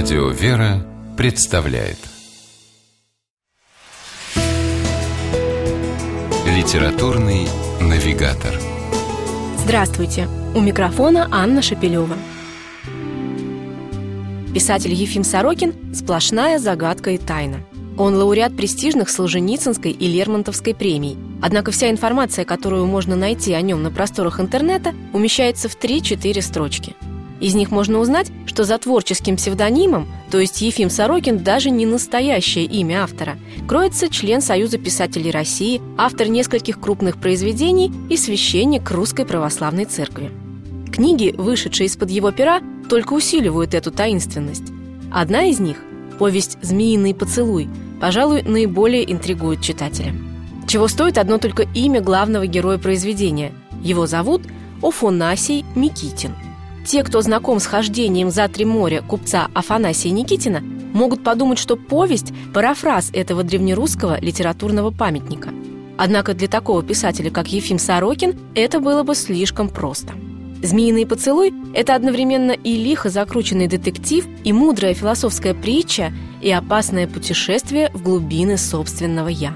Радио «Вера» представляет Литературный навигатор Здравствуйте! У микрофона Анна Шапилева. Писатель Ефим Сорокин – сплошная загадка и тайна. Он лауреат престижных Солженицынской и Лермонтовской премий. Однако вся информация, которую можно найти о нем на просторах интернета, умещается в 3-4 строчки – из них можно узнать, что за творческим псевдонимом, то есть Ефим Сорокин, даже не настоящее имя автора, кроется член Союза писателей России, автор нескольких крупных произведений и священник Русской Православной Церкви. Книги, вышедшие из-под его пера, только усиливают эту таинственность. Одна из них, повесть «Змеиный поцелуй», пожалуй, наиболее интригует читателя. Чего стоит одно только имя главного героя произведения. Его зовут Офонасий Микитин – те, кто знаком с хождением за три моря купца Афанасия Никитина, могут подумать, что повесть – парафраз этого древнерусского литературного памятника. Однако для такого писателя, как Ефим Сорокин, это было бы слишком просто. «Змеиный поцелуй» – это одновременно и лихо закрученный детектив, и мудрая философская притча, и опасное путешествие в глубины собственного «я».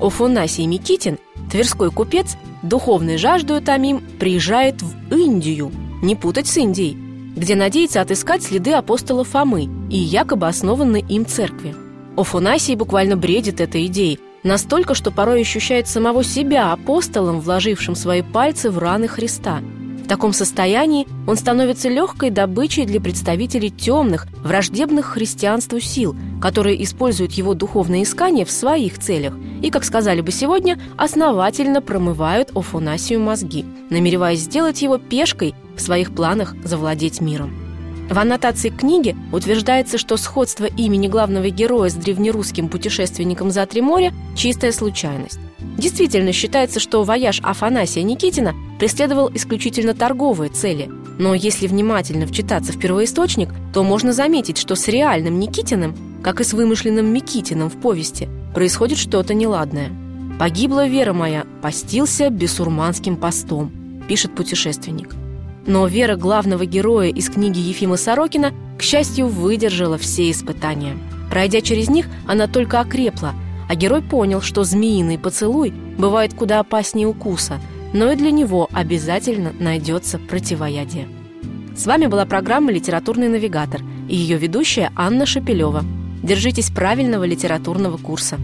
Офанасий Микитин, тверской купец, духовной жаждою томим, приезжает в Индию – не путать с Индией, где надеется отыскать следы апостола Фомы и якобы основанной им церкви. Офанасий буквально бредит этой идеей, настолько, что порой ощущает самого себя апостолом, вложившим свои пальцы в раны Христа. В таком состоянии он становится легкой добычей для представителей темных, враждебных христианству сил, которые используют его духовное искание в своих целях и, как сказали бы сегодня, основательно промывают Офанасию мозги, намереваясь сделать его пешкой в своих планах завладеть миром. В аннотации книги утверждается, что сходство имени главного героя с древнерусским путешественником за три моря – чистая случайность. Действительно считается, что вояж Афанасия Никитина преследовал исключительно торговые цели. Но если внимательно вчитаться в первоисточник, то можно заметить, что с реальным Никитиным, как и с вымышленным Микитиным в повести, происходит что-то неладное. «Погибла вера моя, постился бесурманским постом», пишет путешественник – но вера главного героя из книги Ефима Сорокина, к счастью, выдержала все испытания. Пройдя через них, она только окрепла, а герой понял, что змеиный поцелуй бывает куда опаснее укуса, но и для него обязательно найдется противоядие. С вами была программа «Литературный навигатор» и ее ведущая Анна Шапилева. Держитесь правильного литературного курса.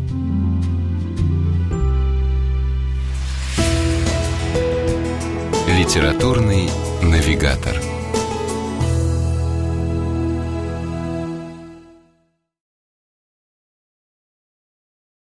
Литературный навигатор.